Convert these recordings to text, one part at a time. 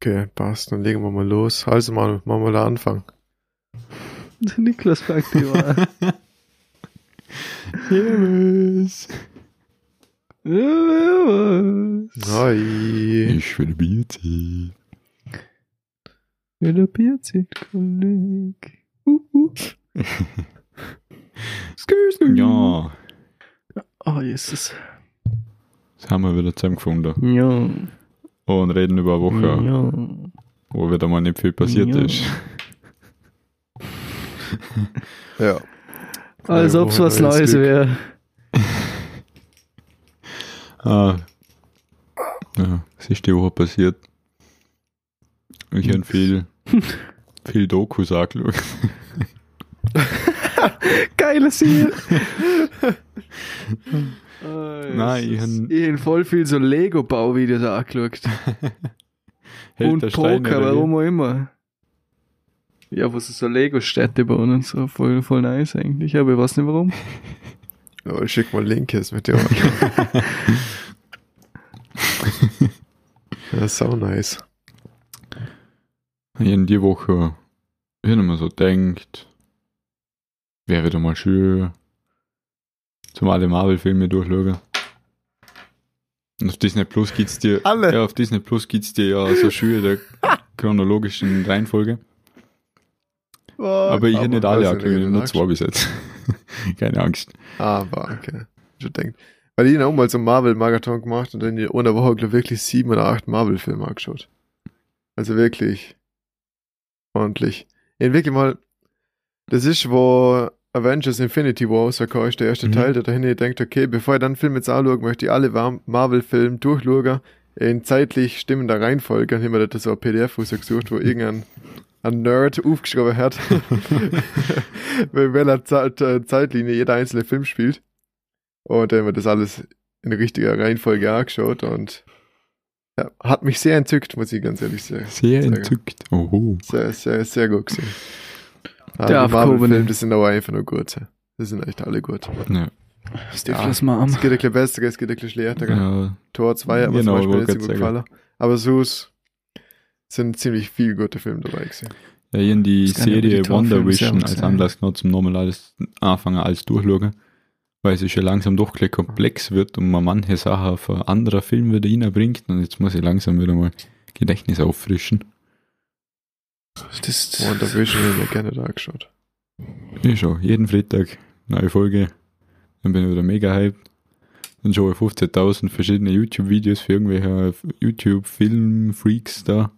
Okay, passt. Dann legen wir mal los. Also mal, machen wir da Anfang. Der Niklas fragt die mal. Servus. Hi. Ich will Biertee. Ja, der Bierzit-Kolleg. Uh, uh. Skü, skü. Ja, Oh, Jesus. jetzt haben wir wieder zusammengefunden Ja. Und reden über eine Woche, Ja. wo wieder mal nicht viel passiert Ja. ist. Ja. Als ob es was neues wäre. Ah. Ja, was ist die Woche passiert? Ich habe viel, viel Dokus angeschaut. Geile Serie. Nein, ich han- Ich habe voll viel so Lego-Bauvideos angeschaut. Hält und Poker, warum auch immer. Ja, wo sie so Lego-Städte bauen und so. Voll, voll nice eigentlich. Aber ich weiß nicht warum. Ja, ich schick mal Link jetzt mit dir. ja, ist auch nice. Ich in die Woche ich hab mir so denkt, wäre wieder mal schön, zum alle Marvel-Filme durchschauen. Und auf Disney Plus gibt's dir, Alle? ja, auf Disney Plus gibt's dir ja so schön der chronologischen Reihenfolge. Aber ich hätte nicht alle angeschaut, nur zwei bis jetzt. Keine Angst. Aber, okay. Schon denkt. Weil ich auch mal so einen Marvel-Marathon gemacht und dann in einer Woche, glaube ich, wirklich sieben oder acht Marvel-Filme angeschaut. Also wirklich ordentlich. Ich wirklich mal, das ist, wo Avengers Infinity War rausgekommen ist, der erste Mhm. Teil, da dahin denkt, okay, bevor ich dann Film jetzt anschaue, möchte ich alle Marvel-Filme durchschauen, in zeitlich stimmender Reihenfolge. Dann haben wir da so ein PDF rausgesucht, wo irgendein ein Nerd aufgeschrieben hat, in welcher äh, Zeitlinie jeder einzelne Film spielt. Und dann haben wir das alles in richtiger Reihenfolge angeschaut und ja, hat mich sehr entzückt, muss ich ganz ehrlich sagen. Sehr Sehr entzückt. Oho. Sehr, sehr, sehr gut gesehen. Ja, Der die Marvel-Filme, das sind aber einfach nur gut. Die sind echt alle gut. Ja. Stifles Mom. Es geht ein bisschen besser, es geht ein bisschen schlechter. ja. Tor 2 hat mir Genau, zum Beispiel nicht so gut gefallen. Aber so sind ziemlich viele gute Filme dabei gewesen. Ja, ich hab die ja über die Serie Wonder Vision als. Anlass genommen zum nochmal alles anfangen als durchschauen, weil es schon langsam doch gleich komplex wird und man manche Sachen auf ein anderer Film wieder reinbringt und jetzt muss ich langsam wieder mal Gedächtnis auffrischen. Das, Und da will ich mir gerne da angeschaut. Ich schon, jeden Freitag neue Folge, dann bin ich wieder mega hyped. Dann schaue ich 15.000 verschiedene YouTube-Videos für irgendwelche YouTube-Film-Freaks da,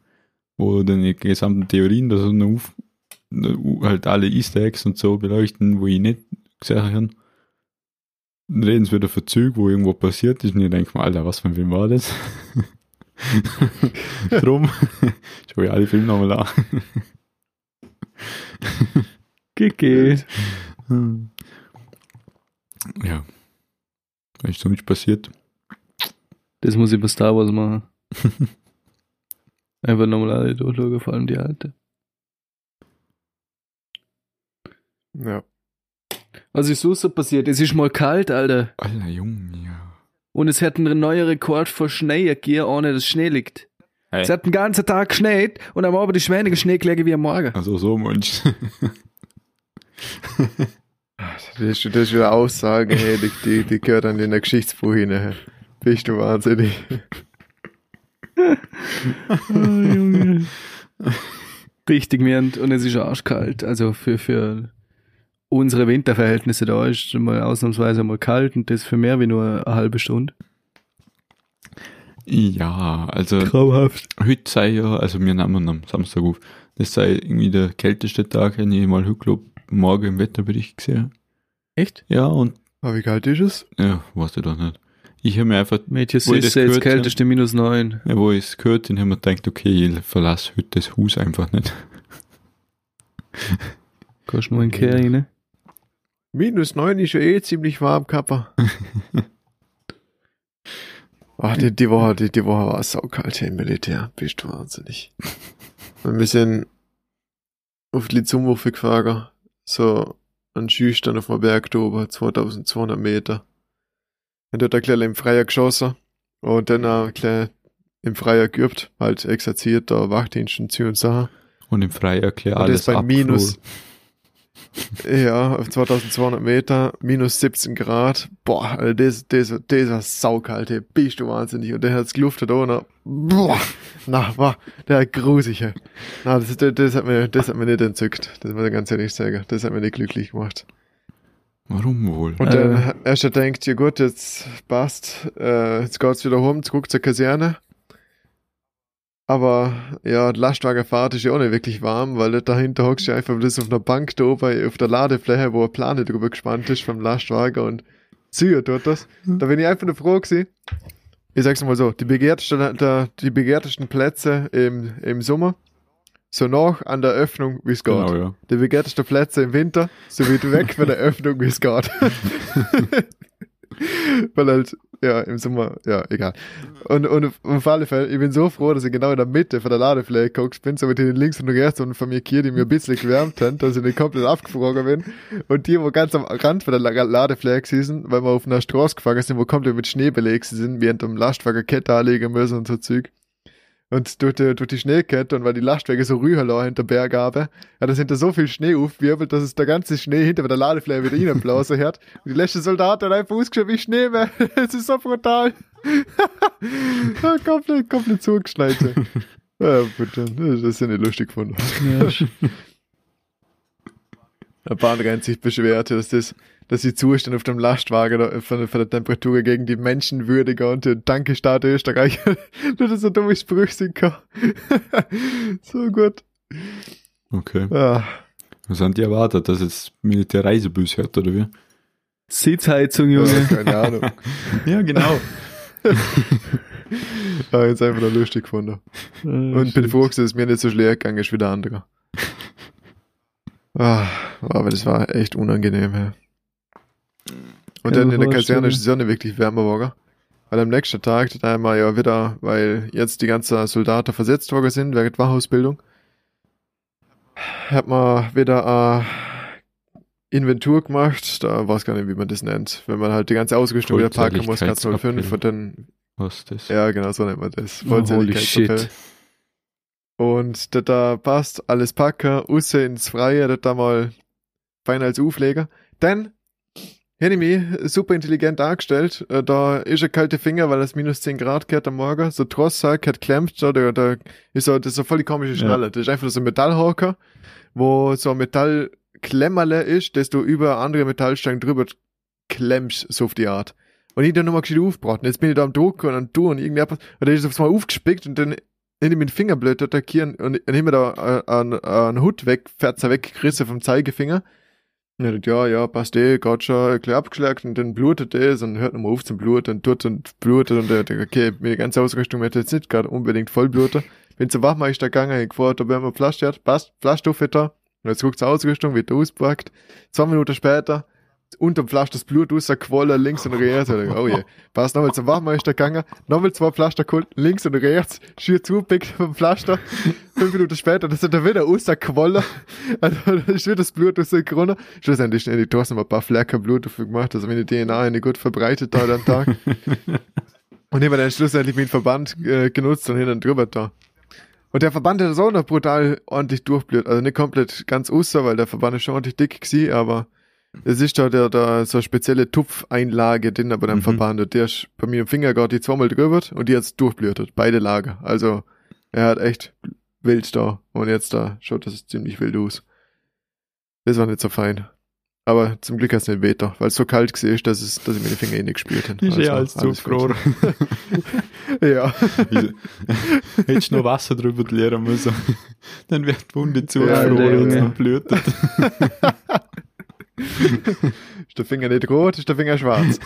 wo dann die gesamten Theorien da so auf, halt alle Easter Eggs und so beleuchten, wo ich nicht gesehen habe. Dann reden sie wieder für Züge, wo irgendwo passiert ist und ich denke mir, Alter, was für ein Film war das? Drum schaue ich alle Filme nochmal an. geht. Hm. Ja. Was ist sonst passiert? Das muss ich bei Star Wars machen. Einfach nochmal alle durchschauen, vor allem die alte. Ja. Was ist so so passiert? Es ist mal kalt, Alter. Alter Junge, ja. Und es hat einen neuen Rekord vor Schnee gegeben, ohne dass Schnee liegt. Hey. Es hat den ganzen Tag geschneit und am Abend ist weniger Schnee gelegen wie am Morgen. Also so Mensch. Das ist, das ist wieder Aussage, hey, die, die, die gehört an den Geschichtsbuch hin. Bist du wahnsinnig. Richtig mirnd und es ist arschkalt. Also für, für unsere Winterverhältnisse da ist mal ausnahmsweise mal kalt und das für mehr wie nur eine halbe Stunde. ja, also Grauhaft. heute sei ja, also wir nehmen am Samstag auf, das sei irgendwie der kälteste Tag, den ich mal heute glaub, morgen im Wetterbericht gesehen. Echt? Ja, und Aber wie kalt ist es? ja, weißt du doch nicht. Ich habe mir einfach, Mädchen Wo ist das jetzt kälteste minus neun. ja, wo ich es gehört habe, habe mir gedacht, okay, ich verlasse heute das Haus einfach nicht. Kannst nur ein Kehr rein. Minus 9 ist ja eh ziemlich warm, Kappa. Ach, die, die Woche, die, die Woche war saukalt hier im Militär. Bist du wahnsinnig. Wir sind auf die Zumwurfe gefahren. So ein Schüchtern auf dem Berg oben, 2200 Meter. Und dort ein kleiner im Freier geschossen. Und dann ein im Freier geübt, halt exerziert, da Wachdienst und Zü und Sachen. Und im Freie erklärt Und alles das bei minus, abgefroren. Ja, auf 2200 Meter, minus 17 Grad. Boah, Alter, das, das, das war saukalt, ey. bist du wahnsinnig. Und der hat's geluftet ohne, boah, na, boah, der hat grusig, ey. Na, das, das, das hat mir, das hat mir nicht entzückt. Das muss ich ganz ehrlich sagen. Das hat mir nicht glücklich gemacht. Warum wohl? Und Äh. dann erst er denkt, ja gut, jetzt passt, äh, jetzt geht's wieder home, zurück zur Kaserne. Aber ja, die Lastwagenfahrt ist ja auch nicht wirklich warm, weil dahinter hockst du einfach bloß auf einer Bank da oben auf der Ladefläche, wo eine Plane drüber gespannt ist vom Lastwagen und zieht dort das. Da bin ich einfach nur froh gewesen. Ich sag's mal so, die begehrtesten, der, die begehrtesten Plätze im, im Sommer, so nach an der Öffnung, wie es geht. Genau, ja. Die begehrtesten Plätze im Winter, so weit weg von der Öffnung, wie es geht. Weil halt, ja, im Sommer, ja, egal. Und, und auf alle Fälle, ich bin so froh, dass ich genau in der Mitte von der Ladefläche guckst bin, so mit den links und rechts und von mir hier, die mir ein bisschen gewärmt haben, dass ich nicht komplett abgefroren bin. Und die, wo ganz am Rand von der La- Ladefläche sind, weil wir auf einer Straße gefahren sind, wo komplett mit Schnee belegt sind, während dem Lastwagen Kette anlegen müssen und so Zeug. Und durch die, durch die Schneekette und weil die Lastwagen so rüberlau hinter Berg haben, ja, da sind da so viel Schnee aufgewirbelt, dass es der ganze Schnee hinter der Ladefläche wieder reinblasen hat. Und die letzte Soldat hat einfach ausgeschaut wie Schnee mehr. Es ist so brutal. ja, komplett, komplett zugeschneit. ja, bitte. Das ist ja nicht lustig gefunden. Ja, paar andere haben sich beschwert, dass das, dass die Zustand auf dem Lastwagen von, von der Temperatur gegen die Menschenwürdige und den Dankestaat Österreich, nur das so dumme Sprüche sind kann. so gut. Okay. Ah, Was haben die erwartet, dass jetzt Militärreisebus hat, oder wie? Sitzheizung, ja, Junge. keine Ahnung. Ja, genau. Ah, jetzt einfach nur lustig gefunden. Und bin froh, dass es mir nicht so schlecht gegangen ist wie der andere. Ah, aber das war echt unangenehm, ja. Und dann in der. Kaserne ist die Sonne wirklich wärmer geworden. Weil am nächsten Tag, da haben wir ja wieder, weil jetzt die ganzen Soldaten versetzt worden sind, während Wachausbildung, hat man wieder eine Inventur gemacht, da weiß gar nicht, wie man das nennt, wenn man halt die ganze Ausrüstung wieder packen muss, ganz 05 Vollzähligkeitsabfälle. und dann Was ist das? ja, genau, so nennt man das. Oh, holy shit. Und da, da passt alles packen, raus ins Freie, da da mal fein als Aufleger. Dann mich super intelligent angestellt. Äh, Da ist ein kalte Finger, weil es minus 10 Grad geht am Morgen. So Trosssack hat klemmt, da, da, da ist so, das ist so voll die komische Schnalle. Das ist einfach so ein Metallhocker, wo so ein Metallklemmerle ist, das du über andere Metallstangen drüber klemmst, so auf die Art. Und ich dann nochmal gescheit aufgebracht. Jetzt bin ich da am Drucken und am Tun und irgendwie etwas, und dann ist es Mal aufgespickt und dann hätte ich mit dem Finger blöd attackieren und wir da äh, einen, einen Hut weg, Ferzer weggerissen vom Zeigefinger. Und er hat, ja, ja, passt eh, ein bisschen abgeschlagen und dann blutet es und hört nochmal auf zum Blut und tut und blutet und er denkt, okay, meine ganze Ausrüstung wird jetzt nicht gerade unbedingt voll bluten. Bin zum Wachmeister gegangen, ich gefragt, ob er mir Flasche hat, passt, hat er. Und jetzt guckt zur Ausrüstung, wird ausgepackt. Zwei Minuten später, unterm Flasch das Blut rausgequollen, links und rechts. Und oh je, passt nochmal zum Wachmeister gegangen, nochmal zwei Pflaster geholt, links und rechts, schier zugepickt vom Pflaster. Fünf Minuten später, das ist dann wieder rausgequollen. Also, da ist wieder das Blut rausgekommen. Schlussendlich schnell die Tassen ein paar Flecken Blut dafür gemacht, also meine DNA eine gut verbreitet da am Tag. Und habe dann schlussendlich meinen Verband äh, genutzt und hin dann drüber da. Und der Verband hat so noch brutal ordentlich durchblüht. Also nicht komplett ganz außer, weil der Verband ist schon ordentlich dick gewesen, aber es ist da, der, da so eine spezielle Tupfeinlage drin bei dem Mhm. Verband. Und der ist bei mir im Finger gerade die zweimal drüber und die jetzt durchblühtet. Beide Lager. Also er hat echt wild da. Und jetzt da schaut das ziemlich wild aus. Das war nicht so fein. Aber zum Glück hat es nicht weiter, weil es so kalt gewesen ist, dass, es, dass ich meine Finger eh nicht gespürt habe. Ist ja alles alles zugefroren. ja. Hättest du noch Wasser drüber leeren müssen. Dann wird die Wunde Ja, zugefroren und ja. dann blutet. Ist der Finger nicht rot, ist der Finger schwarz.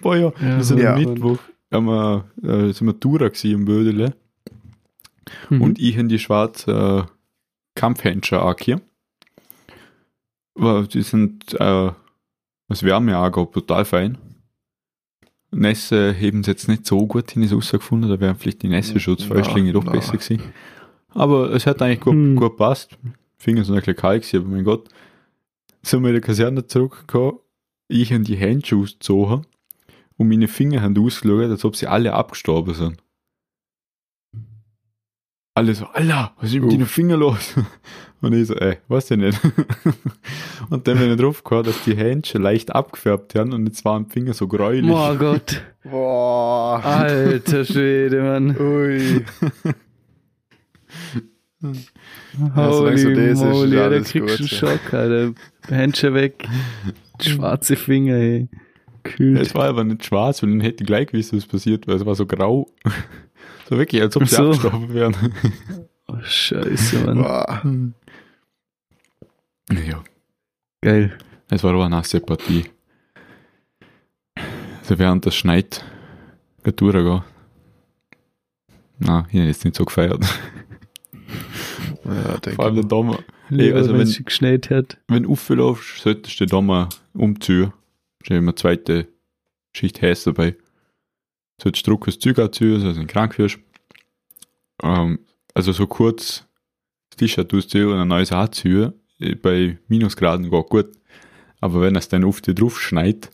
Boah, ja, Ja, wir sind ja. am Mittwoch haben wir, äh, sind wir Tourer gewesen im Bödele Mhm. und ich in die schwarzen äh, Kampfhändchen angehört. Die sind, äh, das Wärmeager total fein. Nässe heben sie jetzt nicht so gut hin, ist rausgefunden, da wären vielleicht die Nässe-Schutzfäustlinge Ja, doch na. besser gewesen. Aber es hat eigentlich gut, Hm. gut passt. Finger sind ein bisschen kalt gewesen, aber mein Gott. Sind wir in der Kaserne zurückgekommen, ich in die Handschuhe gezogen und meine Finger haben ausgeschaut, als ob sie alle abgestorben sind. Alle so, Alter, was ist mit deinen Finger los? Und ich so, ey, weiß ich nicht. Und dann bin ich drauf gekommen, dass die Händchen leicht abgefärbt haben und jetzt waren die Finger so gräulich. Oh Gott. Boah. Alter Schwede, Mann. Ui. Holy solange so das ist, moly, ja, da kriegst du einen ja. Schock, Alter. Händchen weg. Schwarze Finger, ey. Kühl. Es war aber nicht schwarz, weil dann hätte ich gleich gewusst, was passiert, weil es war so grau. So wirklich, als ob sie so. abgestorben wären. Oh, scheiße, Mann. Boah. Ja, Geil. es war aber eine nasse Partie. Also während das schneit, geht durchgehen. Nein, ich habe jetzt nicht so gefeiert. Ja, denke Vor allem der. Dommer. Lieber, also wenn es geschneit hat. Wenn du auflaufst, solltest du den Dommer umziehen. Stell immer zweite Schicht heiß dabei. Solltest du Druck das Zeug anziehen, also wenn du krank wirst. Ähm, also so kurz das T-Shirt ausziehen und ein neues anziehen, äh, bei Minusgraden geht gut. Aber wenn es dann auf dich drauf schneit,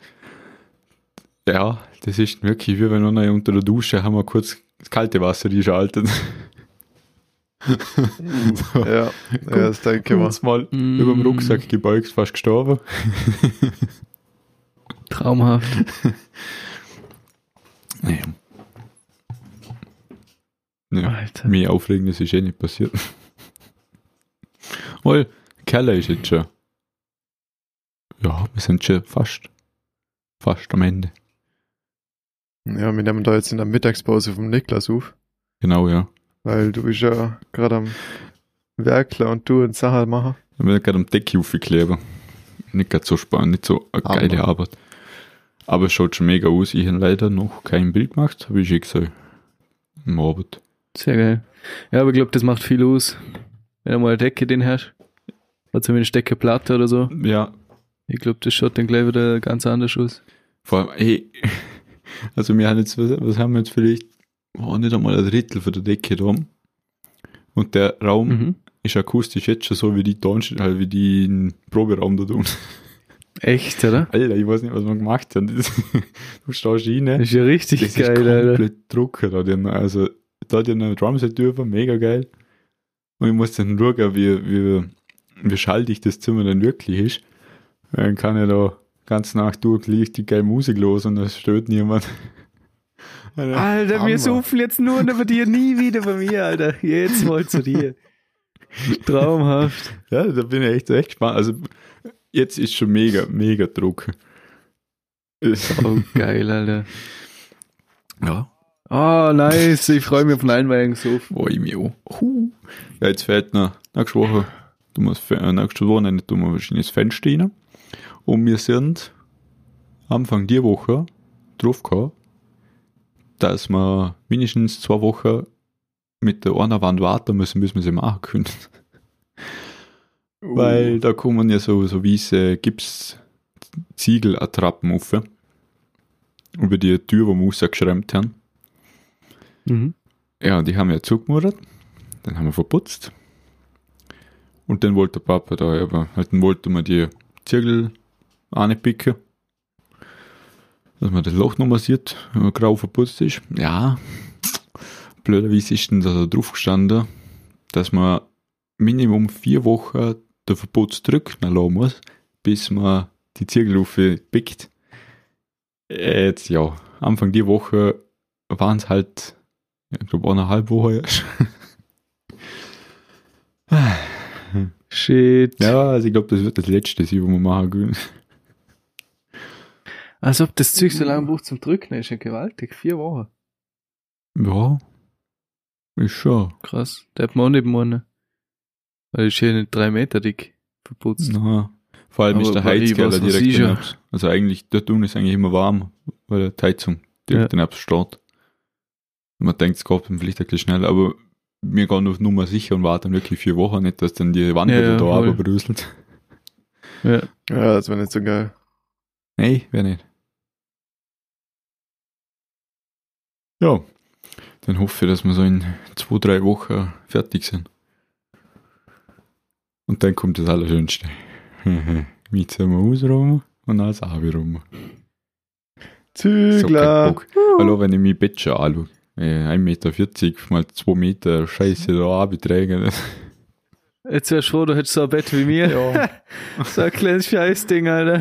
ja, das ist wirklich wie wenn noch unter der Dusche haben wir kurz das kalte Wasser einschaltet. so, Ja, ja, das denke ich mal. mal Mm. über dem Rucksack gebeugt, fast gestorben. Traumhaft. Naja. Ja, Alter. mehr Aufregendes ist eh nicht passiert. Weil, Keller ist jetzt schon. Ja, wir sind schon fast. Fast am Ende. Ja, wir nehmen da jetzt in der Mittagspause vom Niklas auf, Genau, ja. Weil du bist ja gerade am Werkler und du und Sachen machen. Ich bin gerade am Decke aufgeklebt. Nicht gerade so spannend, nicht so eine Aber. geile Arbeit. Aber es schaut schon mega aus. Ich habe leider noch kein Bild gemacht, habe ich schon gesagt. Am Abend. Sehr geil. Ja, aber ich glaube, das macht viel aus. Wenn du mal eine Decke den hast. Oder zumindest Deckeplatte oder so. Ja, Ich glaube, das schaut dann gleich wieder ganz anders aus. Vor allem, hey, also wir haben jetzt, was, was haben wir jetzt vielleicht, oh, nicht einmal ein Drittel von der Decke da. Und der Raum Mhm. ist akustisch jetzt schon so wie die Tonst halt wie die Proberaum da tun. Echt, oder? Alter, ich weiß nicht, was wir gemacht haben. Das, du stehst rein, Das das ist ja richtig ist geil, Alter. komplett Drucker da. Die haben- Also, da hat ja eine Drumset drüber, mega geil. Und ich muss dann schauen, wie, wie, wie schaltig das Zimmer dann wirklich ist. Dann kann ich da ganz Nacht durch richtig geil Musik los und es stört niemand. Alter, Alter, wir suchen jetzt nur bei dir, nie wieder bei mir, Alter. Jetzt mal zu dir. Traumhaft. Ja, da bin ich echt, echt gespannt. Also, jetzt ist schon mega, mega Druck. Oh, geil, Alter. Ja. Oh, nice. Ich freue mich auf den Einweihungshof. Oh, ich mich auch. Ja, jetzt fährt noch nächste Woche, du musst, äh, nächste Wochenende tun wir wahrscheinlich das Fenster rein. Und wir sind Anfang der Woche drauf gekommen, dass wir mindestens zwei Wochen mit der einen Wand warten müssen, bis wir sie machen können. Weil da kommen ja so, so weiße Gips-Ziegelattrappen auf. Über die Tür, wo wir rausgeschremmt haben. Mhm. Ja, die haben wir zugemauert. Dann haben wir verputzt. Und dann wollte der Papa da, aber halt dann wollte man die Ziegel anpicken. Dass man das Loch nochmal sieht, wenn man grau verputzt ist. Ja, blöderweise ist denn da drauf gestanden, dass man Minimum vier Wochen den Verputz drücken lassen muss, bis man die Ziegel aufpickt. Jetzt, ja, Anfang die Woche waren es halt ich glaube eineinhalb Wochen erst. Shit. ja, also ich glaube, das wird das letzte sein, was wir machen können. Als ob das Zeug so lange braucht zum Drücken, ist ja gewaltig. Vier Wochen. Ja, ist schon. Krass. Der hat man auch nicht meinen. Weil ist hier nicht drei Meter dick verputzt. Na, vor allem Aber ist der Heizkeller direkt ja. daneben. Also eigentlich, dort unten ist eigentlich immer warm, weil die Heizung direkt Ja. daneben steht. Und man denkt, es geht dann vielleicht ein bisschen schnell, aber wir gehen auf Nummer sicher und warten wirklich vier Wochen nicht, dass dann die Wand Ja, wieder ja, da voll. runterbröselt. Ja. Ja, das wäre nicht so geil. Nee, wäre nicht. Ja, dann hoffe ich, dass wir so in zwei, drei Wochen fertig sind. Und dann kommt das Allerschönste. Mit wir ausräumen und alles rum. So kein Zügler. Bock. Hallo, wenn ich mein Bett schon anschaue. Äh, 1,40 Meter mal 2 Meter Scheiße da abträgen. Jetzt wärst du froh, du hättest so ein Bett wie mir. Ja. So ein kleines Scheißding, Alter.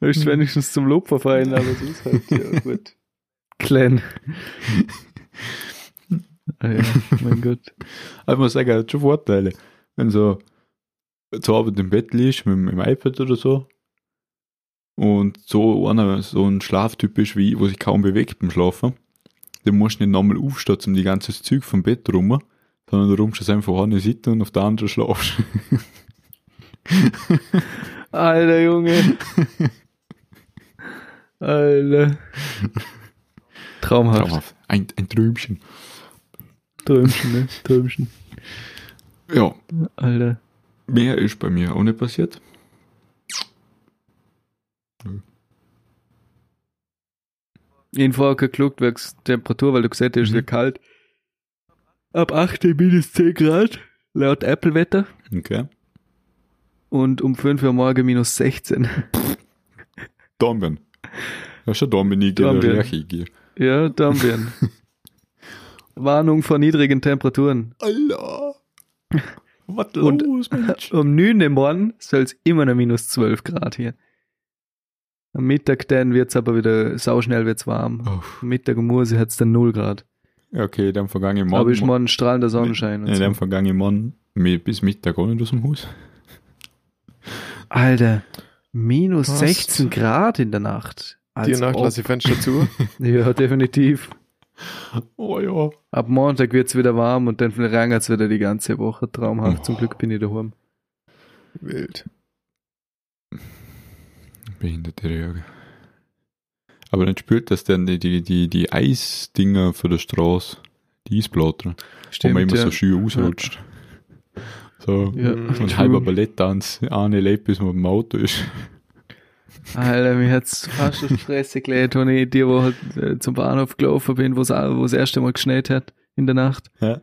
Du bist wenigstens zum Lob verfallen, aber sonst halt, ja, gut. Klein. Ah ja, mein Gott. Ich muss sagen, er hat schon Vorteile. Wenn so zur Arbeit im Bett liegst, mit, mit dem iPad oder so, und so einer so ein Schlaftyp ist wie ich, wo sich kaum bewegt beim Schlafen, dann musst du nicht nochmal aufstehen, um die ganze Zeug vom Bett rum, sondern du rumpst es einfach auf eine Seite und auf der anderen schlafst. Alter Junge. Alter. Traumhaft. Traumhaft. Ein, ein Träumchen. Träumchen, ne? Träumchen. Ja, Alter. mehr ist bei mir auch nicht passiert. Ich hab vorher geguckt, wegen Temperatur, weil du gesagt hast, es Mhm. wird kalt. Ab 8 minus 10 Grad, laut Apple-Wetter. Okay. Und um 5 Uhr morgen minus 16. Dornbirn. Ja, schon Dornbirn, ich gehe Dornbirn. ich gehe. Ja, Dornbirn. Warnung vor niedrigen Temperaturen. Alter! Was Und- los, Mensch? Um 9 Uhr morgen soll es immer noch minus 12 Grad hier. Am Mittag dann wird es aber wieder sauschnell wird's warm. Am Mittag um Uhr hat es dann 0 Grad. Ja, okay, dann vergangen Aber Morgen. ist morgen strahlender Sonnenschein. Ja, so. dann vergangen Morgen bis Mittag auch nicht aus dem Haus. Alter, minus Was? 16 Grad in der Nacht. Die Als Nacht ob. lasse ich Fenster zu. Ja, definitiv. Oh ja. Ab Montag wird es wieder warm und dann regnet es wieder die ganze Woche. Traumhaft. Zum Oh. Glück bin ich daheim. Wild. Behinderte Röhre. Aber dann spürt das dann die, die, die, die Eisdinger für die Straße, die Eisplatten, wo man immer ja. so schön ausrutscht. So, Ja, so ein true. halber Balletttanz, eine lebt, bis man im Auto ist. Alter, mir hat's fast auf die Fresse gelegt, wenn ich die Woche äh, zum Bahnhof gelaufen bin, wo es das erste Mal geschneit hat in der Nacht. Ja.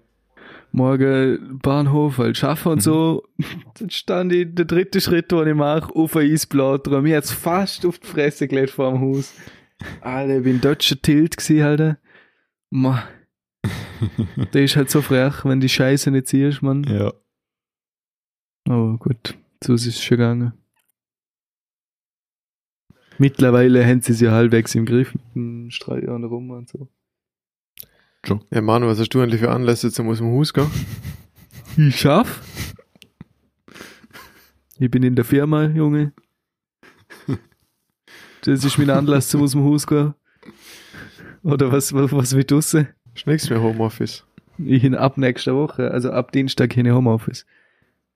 Morgen Bahnhof, halt schaffen und so. Dann stand ich, der dritte Schritt, den ich mache, auf ein Eisblatt. Mir hat's fast auf die Fresse gelegt vor dem Haus. Alter, ich bin deutscher Tilt gewesen, Alter. Ma. Der ist halt so frech, wenn die Scheiße nicht ziehst, man. Ja. Aber gut, so ist es schon gegangen. Mittlerweile haben sie es ja halbwegs im Griff mit dem Streit an rum und so. Ja, Manu, was hast du eigentlich für Anlässe zum aus dem Haus gehen? Ich schaff. Ich bin in der Firma, Junge. Das ist mein Anlass zum aus dem Haus gehen. Oder was, was, was mit draussen? Ist nichts mehr Homeoffice. Ich bin ab nächster Woche, also ab Dienstag hin Homeoffice.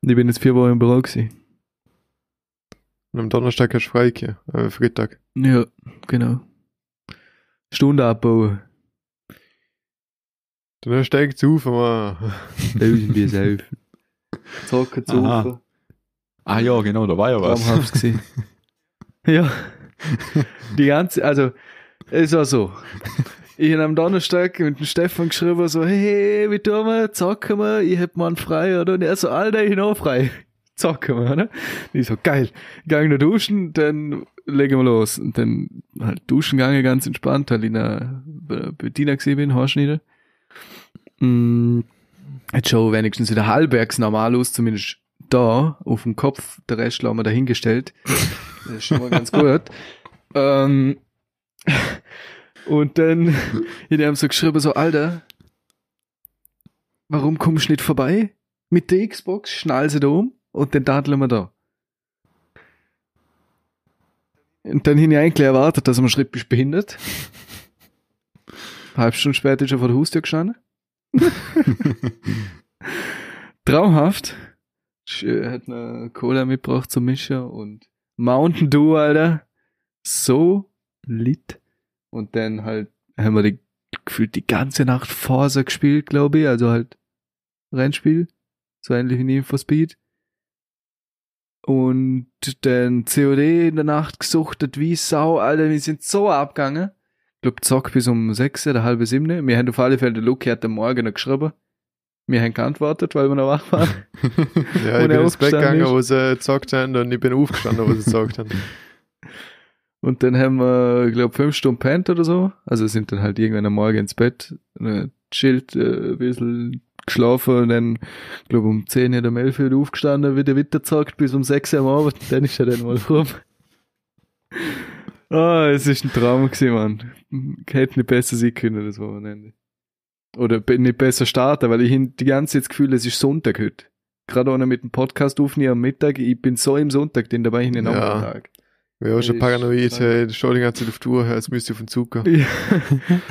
Und ich bin jetzt vier Wochen im Büro gewesen. Und am Donnerstag hast du frei, hier, äh, Freitag. Ja, genau. Stunde abbauen. Dann steigt zu, mal. Lösen wir selbst. Zocken, Aha. Zocken. Ah ja, genau, da war ja was. Traumhaft gewesen. ja. Die ganze, also, es war so. Ich habe am Donnerstag mit dem Stefan geschrieben, so, hey, wie tun wir, zocken wir, ich hab morgen frei, oder? Und er so, Alter, ich auch frei. Zocken wir, oder? Und ich so, geil. Gang noch duschen, dann legen wir los. Und dann halt duschen gegangen, ganz entspannt, weil ich in der Be- Bettina gesehen bin, Horschnieder. Mm, Jetzt schon wenigstens wieder halbwegs normal aus, zumindest da auf dem Kopf. Der Rest haben wir dahingestellt. Das ist schon mal ganz gut. Ähm, und dann, die haben so geschrieben, so, Alter, warum kommst du nicht vorbei? Mit der Xbox, schnall sie da um und dann dadeln wir da. Und dann habe ich eigentlich erwartet, dass er am Schritt bist behindert. Halb Stunde später ist er vor der Haustür gestanden. Traumhaft. Er hat eine Cola mitgebracht zum Mischen und Mountain Dew, Alter. So lit. Und dann halt haben wir die, gefühlt die ganze Nacht Forza gespielt, glaube ich. Also halt Rennspiel. So ähnlich wie Need for Speed. Und dann COD in der Nacht gesuchtet wie Sau, Alter. Wir sind so abgegangen. Ich glaube, Zock bis um sechs oder halbe sieben. Wir haben auf alle Fälle, der Luki hat am Morgen noch geschrieben. Wir haben geantwortet, weil wir noch wach waren. Ja, ich bin ins Bett gegangen, ist. wo sie gezockt haben und ich bin aufgestanden, wo sie gezockt haben. Und dann haben wir, ich glaube, fünf Stunden pennt oder so. Also sind dann halt irgendwann am Morgen ins Bett, äh, chillt, äh, ein bisschen geschlafen und dann, ich glaube, um 10 oder um 11 Uhr aufgestanden, wieder weitergezockt bis um 6 Uhr am Abend. Dann ist er dann mal rum. Ah, es ist ein Traum gewesen, Mann. Hätte nicht besser sein können, das Wochenende. Oder nicht besser starten, weil ich die ganze Zeit das Gefühl, es ist Sonntag heute. Gerade ohne mit dem Podcast aufnehmen am Mittag, ich bin so im Sonntag, den dabei in den Ja. Nachmittag. Wäre auch schon Ich- paranoid, hey, schau die ganze Zeit auf die Uhr, als müsste ich auf den Zug gehen. Ja.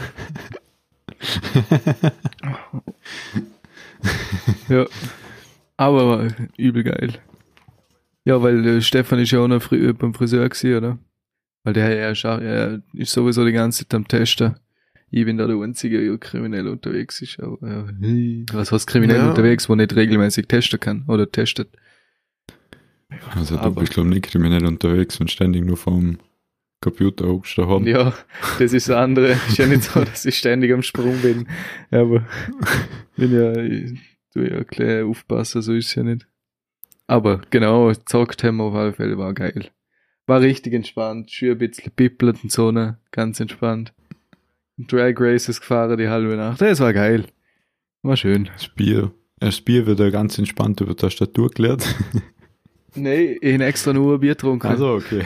ja. Aber übel geil. Ja, weil äh, Stefan ist ja auch noch früh beim Friseur gewesen, oder? Weil der er ist, auch, er ist sowieso die ganze Zeit am Testen. Ich bin da der Einzige, der kriminell unterwegs ist. Aber, ja, was heißt kriminell Ja. unterwegs, wo nicht regelmäßig testen kann oder testet? Also du Aber- bist glaube ich nicht kriminell unterwegs und ständig nur vom Computer hockst daheim. Ja, das ist das andere. Ist ja nicht so, dass ich ständig am Sprung bin. Aber bin ja, ich tu ja klar aufpassen, so ist es ja nicht. Aber genau, gezockt haben wir auf alle Fälle, war geil. War richtig entspannt, schön ein bisschen pippelt und so, ne? ganz entspannt. Drag Races gefahren die halbe Nacht, das war geil. War schön. Das Bier, das Bier wird ja ganz entspannt über die Tastatur geleert. Nee, ich hab extra nur ein Bier getrunken. Also okay.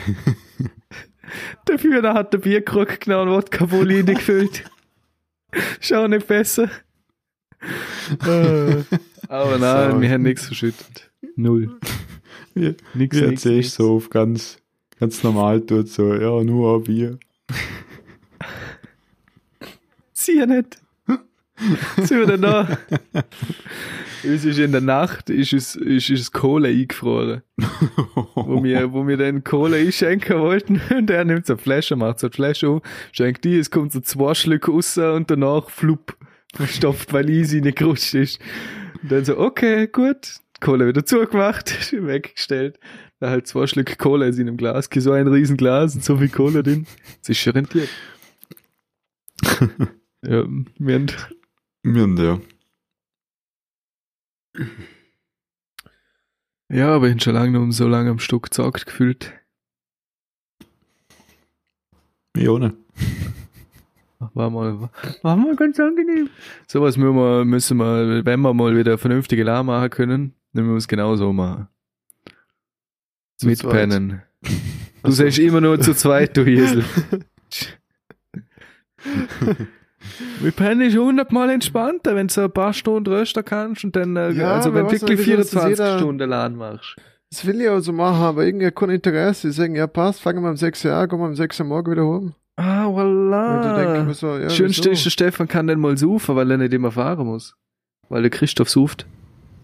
Dafür da hat der Bierkrug genau und Wodka Poli gefüllt. Schau nicht besser. Äh, Aber nein, So. wir haben nichts verschüttet. Null. Wie, Nix, wie nix, nix. so auf ganz, ganz normal tut so, ja, nur ein Bier. Sie ja nicht. Sind wir denn da? Uns ist in der Nacht ist es, ist es Kohle eingefroren. Wo wir, wo wir dann Kohle einschenken wollten. Und er nimmt so eine Flasche, macht so eine Flasche auf, schenkt die, es kommt so zwei Schlücke raus und danach flupp, verstopft, weil easy nicht gerutscht ist. Und dann so, okay, gut. Kohle wieder zugemacht, weggestellt. Da halt zwei Schlücke Kohle in seinem Glas, so ein riesen Glas und so viel Kohle drin. Das ist schon rentiert. ja, wir haben Wir haben ja. Ja, aber ich habe schon lange noch so lange am Stück gezockt gefühlt. Ja, ne? War mal, war mal ganz angenehm. Sowas müssen wir, müssen wir, wenn wir mal wieder vernünftige Alarm machen können, dann müssen wir es genauso machen. Zu Mitpennen. Du Ach so. sagst immer nur zu zweit, du Hiesel. Wir pennen ist hundertmal entspannter, wenn du so ein paar Stunden rösten kannst und dann, äh, Ja, also wenn du wirklich denn, wieso ist das 24 jeder- Stunden Alarm machst. Das will ich auch so machen, aber irgendwie kein Interesse. Die sagen, ja passt, fangen wir um 6 Uhr an, kommen wir um 6 Uhr morgen wieder home. Ah, ich voilà. so, ja, Schönste ist, der Stefan kann dann mal saufen, weil er nicht immer fahren muss. Weil der Christoph sauft.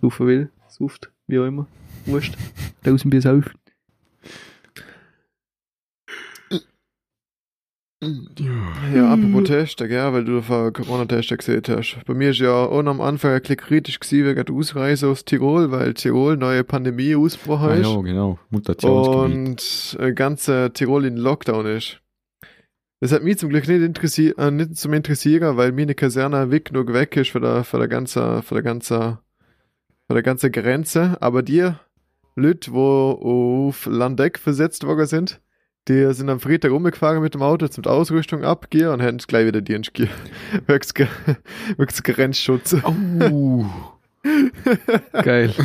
Saufen will. Sauft. Wie auch immer. Wurscht. Tausend Bier saufen. Ja, apropos Testen, gell, weil du vorher Corona-Tester gesehen hast. Bei mir ist ja auch am Anfang ein bisschen kritisch gewesen wegen der Ausreise aus Tirol, weil Tirol neue Pandemie ausgebrochen Ah, ist. ja, genau. Mutationsgebiet. und äh, ganze Tirol in Lockdown ist. Das hat mich zum Glück nicht interessiert, äh, nicht zum interessieren, weil meine Kaserne weg genug weg ist von der, von der ganzen, von der ganzen, von der ganzen Grenze. Aber die Leute, wo auf Landeck versetzt worden sind, die sind am Freitag rumgefahren mit dem Auto zum Ausrüstung abgehen und haben gleich wieder Dienst ge- wirklich Grenzschutz. Oh. Geil.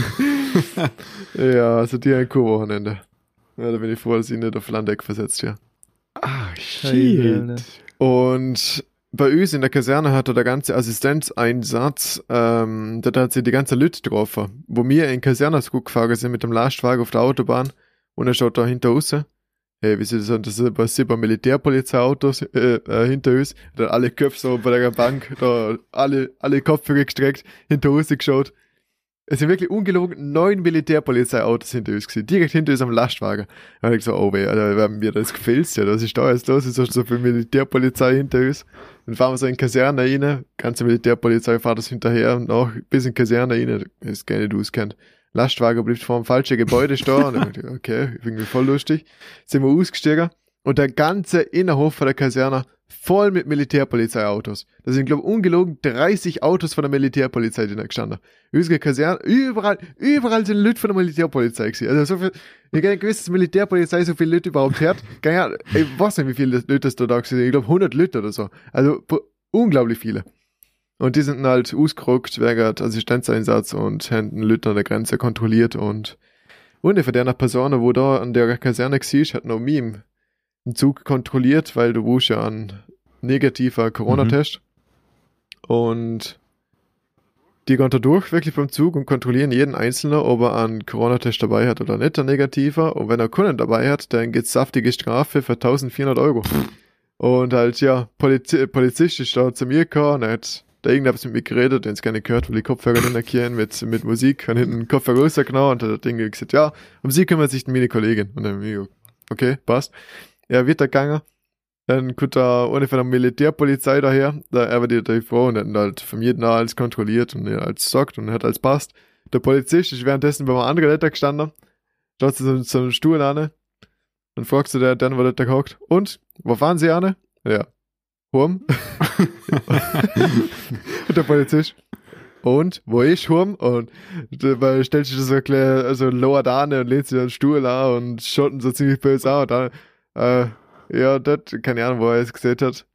Ja, also die ein Wochenende. Ja, da bin ich froh, dass ich nicht auf Landeck versetzt ja. Ah, Geil, shit. Und bei uns in der Kaserne hat er der ganze Assistenzeinsatz, ähm, da hat sie die ganze Lüt getroffen. Wo wir in Kasernesguck gefahren sind mit dem Lastwagen auf der Autobahn und er schaut da hinter uns. Hey, wie sie das sagen, das sind bei sieben Militärpolizeiautos äh, äh, hinter uns. Da alle Köpfe so bei der Bank, da alle, alle Kopfhörer gestreckt, hinter uns geschaut. Es sind wirklich ungelogen neun Militärpolizeiautos hinter uns gewesen, direkt hinter uns am Lastwagen. Da hab ich so, oh weh, Alter, werden wir das gefällt ja, was ist da jetzt los? Es ist so viel Militärpolizei hinter uns. Dann fahren wir so in Kaserne rein, ganze Militärpolizei fährt das hinterher und auch bis in Kaserne rein, das gar nicht auskennt. Lastwagen bleibt vor dem falschen Gebäude stehen. Und dann okay, irgendwie voll lustig. Sind wir ausgestiegen und der ganze Innenhof von der Kaserne voll mit Militärpolizeiautos. Da sind, glaube ich, ungelogen 30 Autos von der Militärpolizei drin gestanden. Üsge Kaserne, überall, überall sind Leute von der Militärpolizei gewesen. Also so viel, ich gar nicht gewusst, dass Militärpolizei so viele Leute überhaupt hat. Ich weiß nicht, wie viele Leute das da da sind. Ich glaube 100 Leute oder so. Also unglaublich viele. Und die sind halt ausgerückt wegen Assistenzeinsatz und haben den Leute an der Grenze kontrolliert und und von der Person, wo da an der Kaserne war, hat noch im, im Zug kontrolliert, weil du wusst ja ein negativer Corona-Test. Mhm. Und die gehen da durch, wirklich beim Zug und kontrollieren jeden Einzelnen, ob er einen Corona-Test dabei hat oder nicht, ein negativer. Und wenn er keinen dabei hat, dann gibt's saftige Strafe für 1400 Euro. Und halt, ja, Poliz Polizist ist da zu mir gekommen, hat da irgendwas mit mir geredet, den es gerne gehört, weil die Kopfhörer nicht erkennen mit, mit Musik, und hinten Kopfhörer rausgenommen und hat das Ding gesagt, ja, um sie kümmert sich meine Kollegin. Und dann, okay, passt. Er wird da gegangen, dann kommt da von der Militärpolizei daher, da er wird die Frau und dann halt von jedem alles kontrolliert und er als sagt und hat als passt. Der Polizist ist währenddessen bei einem anderen Letter gestanden, schaut sich so, so einen Stuhl an, dann fragst du der, dann, wo der da gehockt, und, wo fahren sie an? Ja, Hurm. der Polizist. Und, wo ist Hurm? Und weil stellt sich das so klar, also lower da an und lehnt sich den Stuhl an und schaut ihn so ziemlich böse an und dann, äh, ja, das, keine Ahnung, wo er es gesehen hat.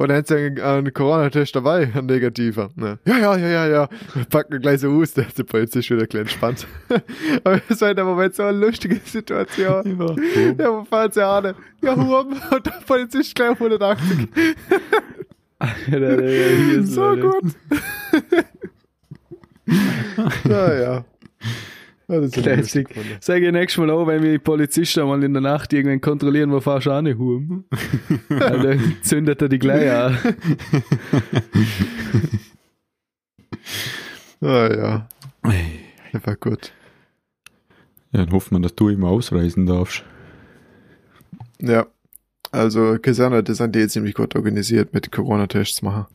Und dann hat sie einen, Corona-Test dabei, ein negativer. Ne? Ja, ja, ja, ja, ja. Packen gleich so aus, der ist Polizist wieder klein entspannt. Aber es war in dem Moment so eine lustige Situation. Ja, ja wo fahren sie an? Ja, Hurm. Und der Polizist gleich auf 180. ja, der, der, der, so gut. naja. Ja, Classic. Sag ich nächstes Mal auch, wenn wir die Polizisten mal in der Nacht irgendwann kontrollieren, wo fahrst du auch nicht Hurm? dann zündet er die gleich an. ah ja. Einfach gut. Ja, dann hoffen wir, dass du immer ausreisen darfst. Ja. Also Kaserne, das sind die ziemlich gut organisiert mit Corona-Tests machen.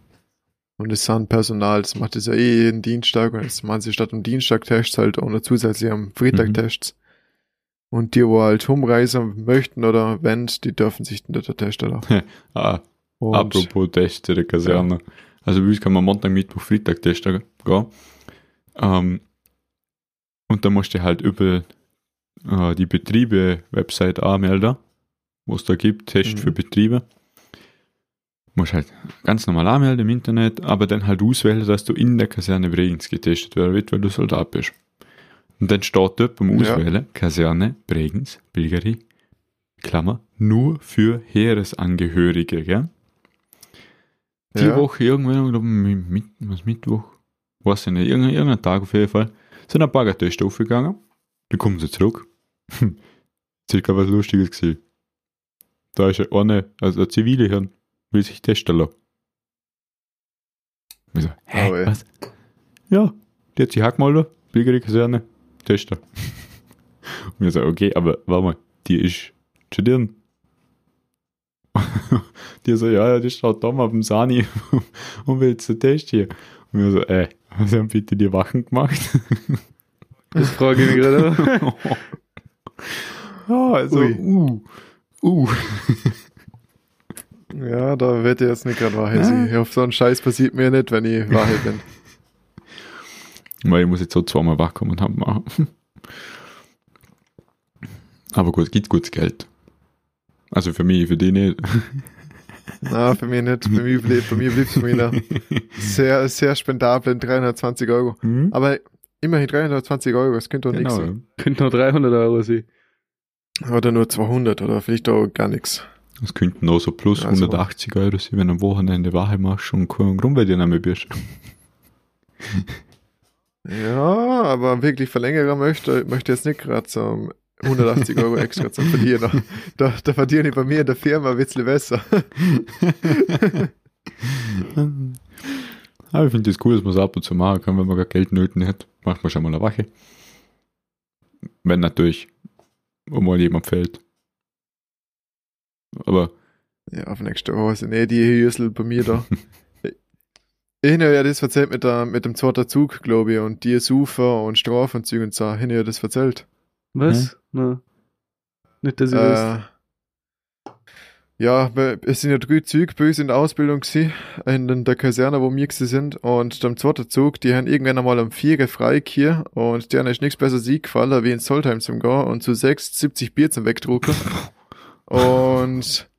Und das sind Personal, das macht das ja eh jeden Dienstag und jetzt machen sie statt am Dienstag Tests halt auch noch zusätzlich am Freitag mhm. Tests. Und die, wo halt umreisen möchten oder wenn, die dürfen sich dann der testen da. ah, apropos Tests in der Kaserne. Ja. Also bei uns kann man Montag, Mittwoch, Freitag testen gehen. Ähm, und da musst du halt über äh, die Betriebe-Website anmelden, wo es da gibt, Test mhm. für Betriebe musst halt ganz normal anmelden im Internet, aber dann halt auswählen, dass du in der Kaserne Bregenz getestet werden wird, weil du Soldat bist. Und dann steht dort beim Auswählen ja. Kaserne Bregenz, Bilgeri, Klammer, nur für Heeresangehörige, gell? Die ja. Woche irgendwann, glaube mit, was Mittwoch, weiß ich nicht, irgendein, irgendein Tag auf jeden Fall, sind ein paar Tests aufgegangen. Dann kommen sie zurück. Circa was Lustiges gesehen. Da ist eine, also ein zivile Hirn, will sich lassen. Ich so, hä, oh, was? Ja, die hat sich hackmalder, billigere Kaserne, testen. Und wir so, okay, aber warte mal, die ist studieren. die so, ja, ja, die steht da mal auf dem Sani und will jetzt einen Test hier. Und wir so, äh, was haben bitte die Wachen gemacht? das frage ich mich gerade. ah, also, Ui. uh, uh. Ja, da wird ich jetzt nicht gerade Wahrheit sein. Ja. Auf so einen Scheiß passiert mir nicht, wenn ich Wahrheit bin. Weil ich muss jetzt so zweimal wachkommen und haben machen. Aber gut, gibt gutes Geld. Also für mich, für die nicht. Na, für mich nicht. Für mich blieb, bei mir blieb es wieder sehr, sehr spendabel 320 Euro. Mhm. Aber immerhin 320 Euro, das könnte doch genau. nichts sein. Könnte nur 300 Euro sein. Oder nur 200 oder vielleicht auch gar nichts. Das könnten auch so plus also. 180 Euro sein, wenn du am Wochenende Wache machst und keinen Grund bei dir nicht mehr bist. ja, aber wirklich verlängern möchte, möchte jetzt nicht gerade so 180 Euro extra zu verdienen. Da, da verdiene ich bei mir in der Firma ein bisschen besser. aber ich finde das cool, dass man es ab und zu machen kann, wenn man gar Geld nötig hat. Macht man schon mal eine Wache. Wenn natürlich mal jemand fällt. Aber. Ja, auf nächste Woche sind eh die Hüsel bei mir da. ich habe ja das erzählt mit, der, mit dem zweiten Zug, glaube ich, und die Sufer und Strafenzüge und so. Ich habe ja das erzählt. Was? Hm? Na. Nicht, dass ich äh, weiß. Ja, weil es sind ja drei Züge bei uns in der Ausbildung gewesen, in der Kaserne, wo wir sind. Und am zweiten Zug, die haben irgendwann einmal um vier frei hier und denen ist nichts besser sie gefallen, wie in Soltheim zum Gehen und zu sechs 70 Bier zum Wegdrucken. und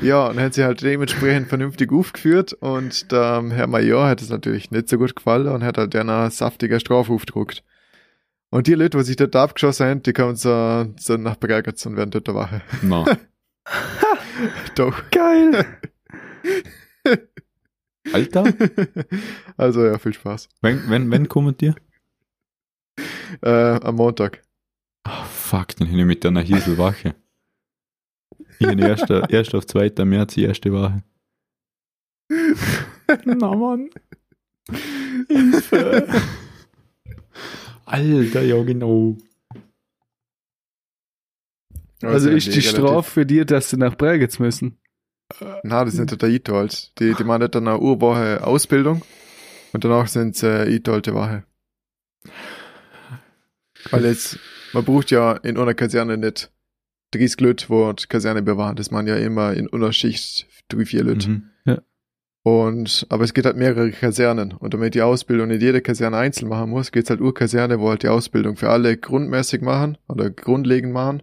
ja, und hat sie halt dementsprechend vernünftig aufgeführt und der Herr Major hat es natürlich nicht so gut gefallen und hat halt einer saftiger Strafe aufgedruckt. Und die Leute, die sich dort abgeschossen haben, die kommen so, so nach Bergertz und werden dort der Wache. Na, Doch. Geil. Alter, Also ja, viel Spaß. wenn, wenn, wenn kommen die? Äh, am Montag. Ah, fuck, dann hin ich mit einer Hieselwache. Ich bin erster, erst auf 2. März die erste Wache. Na Mann. Hilfe. Alter, ja genau. Also ja, ist die relativ- Strafe für dich, dass sie nach Bregenz müssen. Na, das sind total Itals. Die, die machen dann eine Urwoche Ausbildung und danach sind sie äh, Italte Woche. Weil jetzt, man braucht ja in einer Kaserne nicht 30 Leute, wo die Kaserne bewahren. Das man ja immer in einer Schicht drei, vier Leute. Mhm. Und, aber es geht halt mehrere Kasernen. Und damit die Ausbildung nicht jede Kaserne einzeln machen muss, geht's halt Urkaserne, wo halt die Ausbildung für alle grundmäßig machen oder grundlegend machen.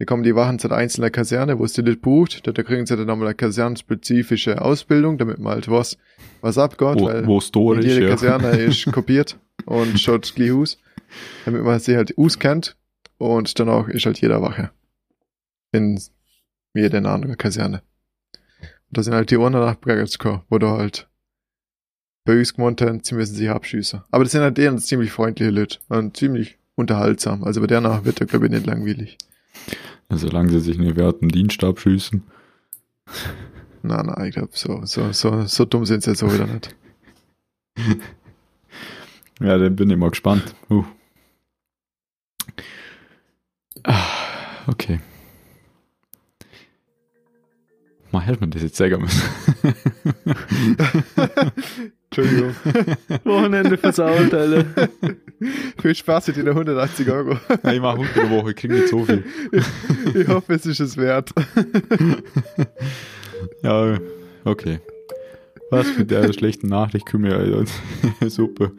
Die kommen die Wachen zu der einzelnen Kaserne, wo es die nicht bucht. Da da kriegen sie dann nochmal eine kasernenspezifische Ausbildung, damit man halt weiß, was abgeht, Wo, weil wo es ist, jede ja. Kaserne ist kopiert und schaut gleich aus. Damit man sich halt auskennt. Und danach ist halt jeder Wache. In jeder anderen Kaserne. Und da sind halt die anderen nach gekommen, wo da halt bei uns gemeint haben, sie müssen sich abschießen. Aber das sind halt eher ziemlich freundliche Leute und ziemlich unterhaltsam. Also bei der nach wird er, glaube ich, nicht langweilig. Also, solange sie sich nicht während dem Dienst abschießen. Na, na, ich glaube, so, so, so, so dumm sind sie jetzt auch wieder nicht. Ja, dann bin ich mal gespannt. Uh. Ah, okay. Mal hätte man das jetzt sagen müssen. Entschuldigung. Wochenende versaut, Alter. Viel Spaß mit den 180 Euro. Nein, ich mache unter der Woche, ich kriege nicht so viel. Ich hoffe, es ist es wert. Ja, okay. Was mit der schlechten Nachricht können wir ja super,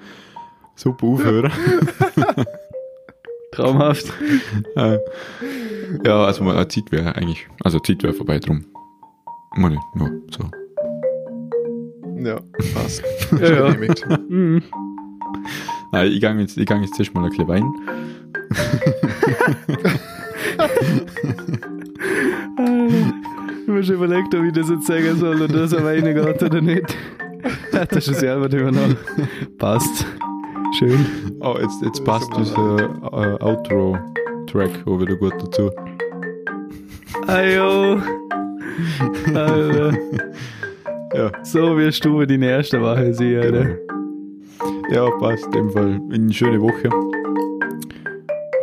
super aufhören. Traumhaft. Äh, ja, also mal Zeit wäre eigentlich, also Zeit wäre vorbei drum. Meine, ja, so. Ja, passt. Ja, ja. Mhm. Nein, ich gehe jetzt, ich gang jetzt zuerst mal ein bisschen Wein. Ich habe schon überlegt, ob ich das jetzt sagen soll und das aber reingeht oder nicht. Hat er schon selber drüber nach. Passt. Schön. Oh, jetzt, jetzt Das passt ist dieser äh, Outro-Track auch wieder gut dazu. Ayo. Alter. Ja, So wirst du deine erste Woche sein, Alter. genau. Ja, passt. In dem Fall eine schöne Woche.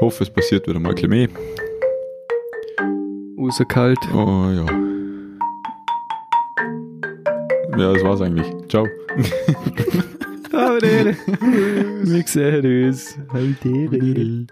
Hoffe, es passiert wieder mal ein bisschen mehr. Außer kalt. Oh ja. Ja, das war's eigentlich. Ciao. Aber. Wir sehen uns. Der.